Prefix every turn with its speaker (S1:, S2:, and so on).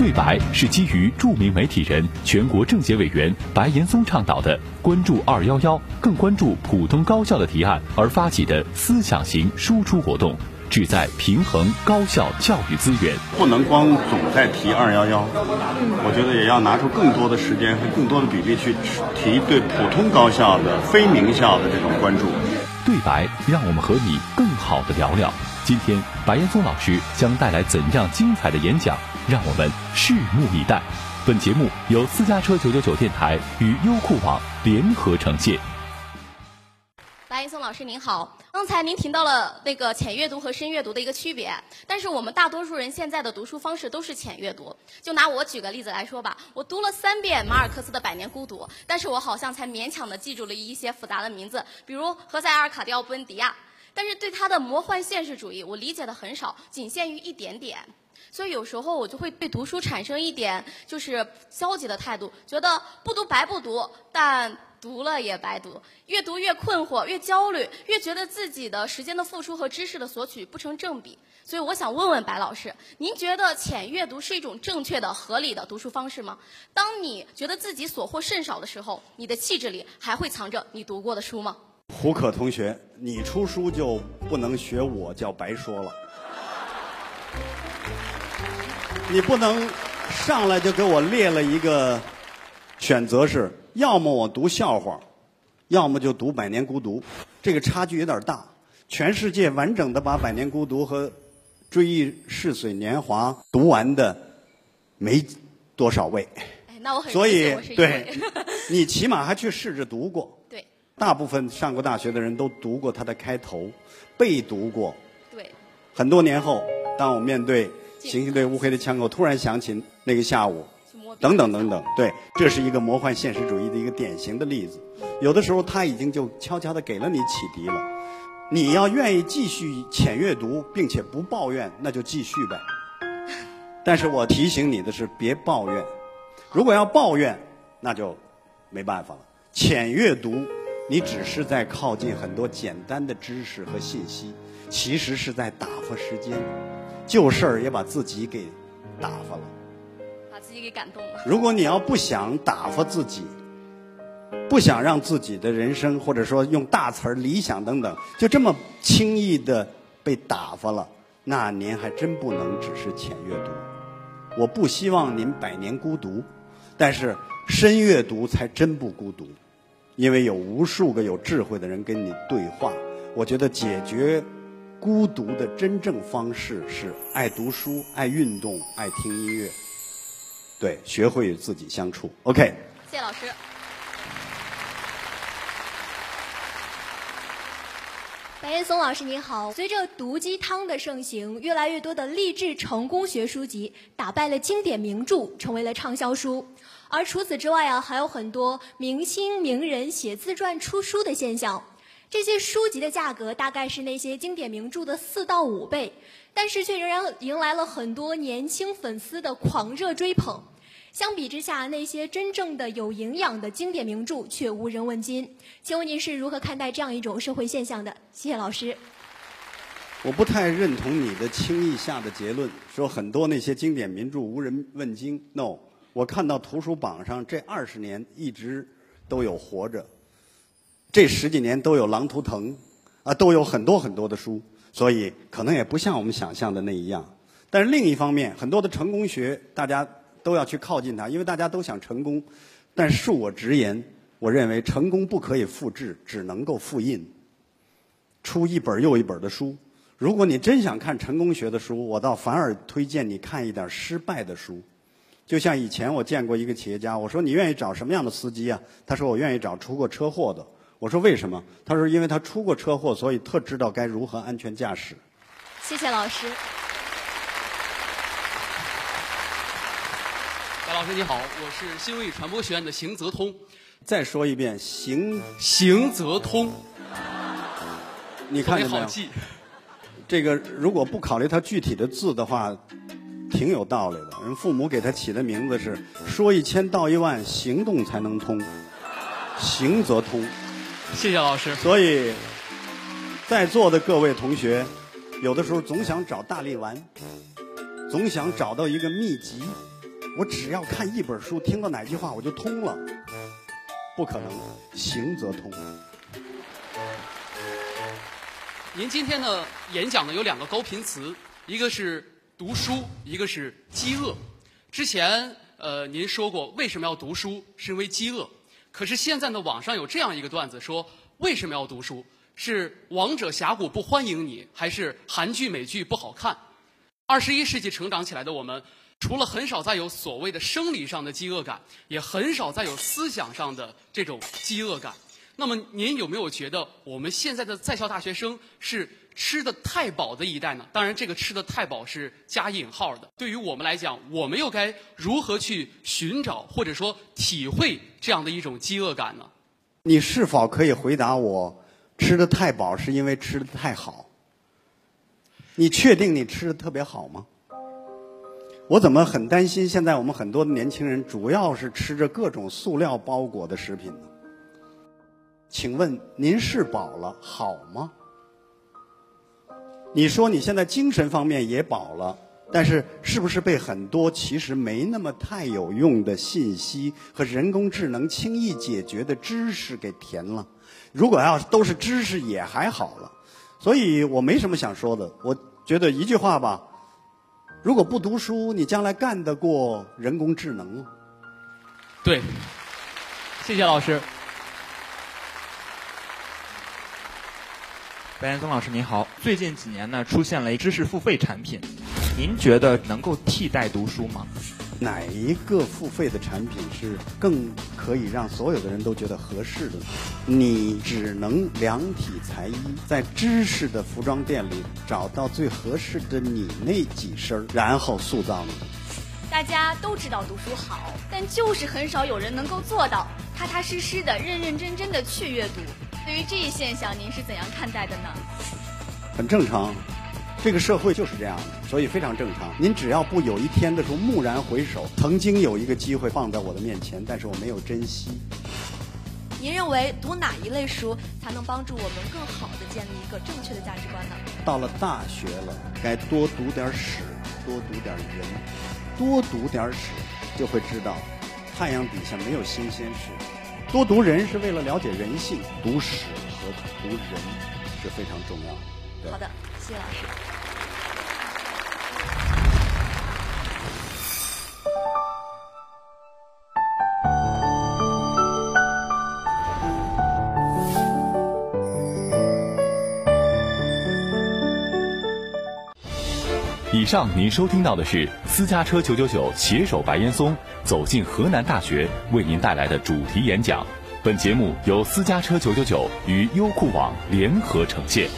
S1: 对白是基于著名媒体人、全国政协委员白岩松倡导的“关注二幺幺，更关注普通高校”的提案而发起的思想型输出活动，旨在平衡高校教育资源。
S2: 不能光总在提二幺幺，我觉得也要拿出更多的时间和更多的比例去提对普通高校的非名校的这种关注。
S1: 对白，让我们和你更好的聊聊。今天，白岩松老师将带来怎样精彩的演讲？让我们拭目以待。本节目由私家车九九九电台与优酷网联合呈现。
S3: 白岩松老师您好，刚才您提到了那个浅阅读和深阅读的一个区别，但是我们大多数人现在的读书方式都是浅阅读。就拿我举个例子来说吧，我读了三遍马尔克斯的《百年孤独》，但是我好像才勉强的记住了一些复杂的名字，比如何塞·阿尔卡蒂奥·布恩迪亚。但是对他的魔幻现实主义，我理解的很少，仅限于一点点。所以有时候我就会对读书产生一点就是消极的态度，觉得不读白不读，但读了也白读。越读越困惑，越焦虑，越觉得自己的时间的付出和知识的索取不成正比。所以我想问问白老师，您觉得浅阅读是一种正确的、合理的读书方式吗？当你觉得自己所获甚少的时候，你的气质里还会藏着你读过的书吗？
S2: 胡可同学，你出书就不能学我叫白说了。你不能上来就给我列了一个选择是，要么我读笑话，要么就读《百年孤独》，这个差距有点大。全世界完整的把《百年孤独》和《追忆似水年华》读完的没多少位。
S3: 哎，那我很
S2: 所以对，你起码还去试着读过。
S3: 对
S2: 大部分上过大学的人都读过它的开头，背读过。
S3: 对
S2: 很多年后，当我面对行星队乌黑的枪口，突然想起那个下午，等等等等，对，这是一个魔幻现实主义的一个典型的例子。有的时候，他已经就悄悄地给了你启迪了。你要愿意继续浅阅读，并且不抱怨，那就继续呗。但是我提醒你的是，别抱怨。如果要抱怨，那就没办法了。浅阅读，你只是在靠近很多简单的知识和信息，其实是在打发时间。旧事儿也把自己给打发了。
S3: 把自己给感动了。
S2: 如果你要不想打发自己，不想让自己的人生或者说用大词儿理想等等，就这么轻易的被打发了，那您还真不能只是浅阅读。我不希望您百年孤独，但是深阅读才真不孤独，因为有无数个有智慧的人跟你对话。我觉得解决孤独的真正方式是爱读书、爱运动、爱听音乐。对，学会与自己相处。OK，
S3: 谢谢老师。
S4: 白岩松老师您好，随着毒鸡汤的盛行，越来越多的励志成功学书籍打败了经典名著，成为了畅销书。而除此之外啊，还有很多明星名人写自传出书的现象。这些书籍的价格大概是那些经典名著的四到五倍，但是却仍然迎来了很多年轻粉丝的狂热追捧。相比之下，那些真正的有营养的经典名著却无人问津。请问您是如何看待这样一种社会现象的？谢谢老师。
S2: 我不太认同你的轻易下的结论，说很多那些经典名著无人问津。No，我看到图书榜上这二十年一直都有活着，这十几年都有《狼图腾》，啊，都有很多很多的书，所以可能也不像我们想象的那一样。但是另一方面，很多的成功学大家都要去靠近它，因为大家都想成功。但恕我直言，我认为成功不可以复制，只能够复印。出一本又一本的书。如果你真想看成功学的书，我倒反而推荐你看一点失败的书。就像以前我见过一个企业家，我说你愿意找什么样的司机啊？他说我愿意找出过车祸的。我说为什么？他说因为他出过车祸，所以特知道该如何安全驾驶。
S4: 谢谢老师。
S5: 白老师你好，我是新闻与传播学院的邢泽通。
S2: 再说一遍，邢，
S5: 邢泽通，
S2: 你看见没有？这个如果不考虑他具体的字的话，挺有道理的。人父母给他起的名字是“说一千道一万，行动才能通”，行则通。
S5: 谢谢老师。
S2: 所以，在座的各位同学，有的时候总想找大力丸，总想找到一个秘籍，我只要看一本书，听到哪句话我就通了，不可能，行则通。
S5: 您今天的演讲呢有两个高频词，一个是读书，一个是饥饿。之前呃您说过为什么要读书，是因为饥饿。可是现在呢网上有这样一个段子说，为什么要读书？是王者峡谷不欢迎你，还是韩剧美剧不好看？二十一世纪成长起来的我们，除了很少再有所谓的生理上的饥饿感，也很少再有思想上的这种饥饿感。那么您有没有觉得我们现在的在校大学生是吃的太饱的一代呢？当然，这个吃的太饱是加引号的。对于我们来讲，我们又该如何去寻找或者说体会这样的一种饥饿感呢？
S2: 你是否可以回答我，吃的太饱是因为吃的太好？你确定你吃的特别好吗？我怎么很担心现在我们很多的年轻人主要是吃着各种塑料包裹的食品呢？请问您是饱了好吗？你说你现在精神方面也饱了，但是是不是被很多其实没那么太有用的信息和人工智能轻易解决的知识给填了？如果要都是知识也还好了，所以我没什么想说的。我觉得一句话吧：如果不读书，你将来干得过人工智能吗？
S5: 对，谢谢老师。
S6: 白岩松老师您好，最近几年呢出现了知识付费产品，您觉得能够替代读书吗？
S2: 哪一个付费的产品是更可以让所有的人都觉得合适的？你只能量体裁衣，在知识的服装店里找到最合适的你那几身，然后塑造你。
S7: 大家都知道读书好，但就是很少有人能够做到踏踏实实的、认认真真的去阅读。对于这一现象，您是怎样看待的呢？
S2: 很正常，这个社会就是这样的，所以非常正常。您只要不有一天的时候蓦然回首，曾经有一个机会放在我的面前，但是我没有珍惜。
S8: 您认为读哪一类书才能帮助我们更好的建立一个正确的价值观呢？
S2: 到了大学了，该多读点史，多读点人，多读点史，就会知道太阳底下没有新鲜事。多读人是为了了解人性，读史和读人是非常重要
S8: 的。好的，谢谢老师。
S1: 以上您收听到的是私家车九九九携手白岩松。走进河南大学为您带来的主题演讲，本节目由私家车九九九与优酷网联合呈现。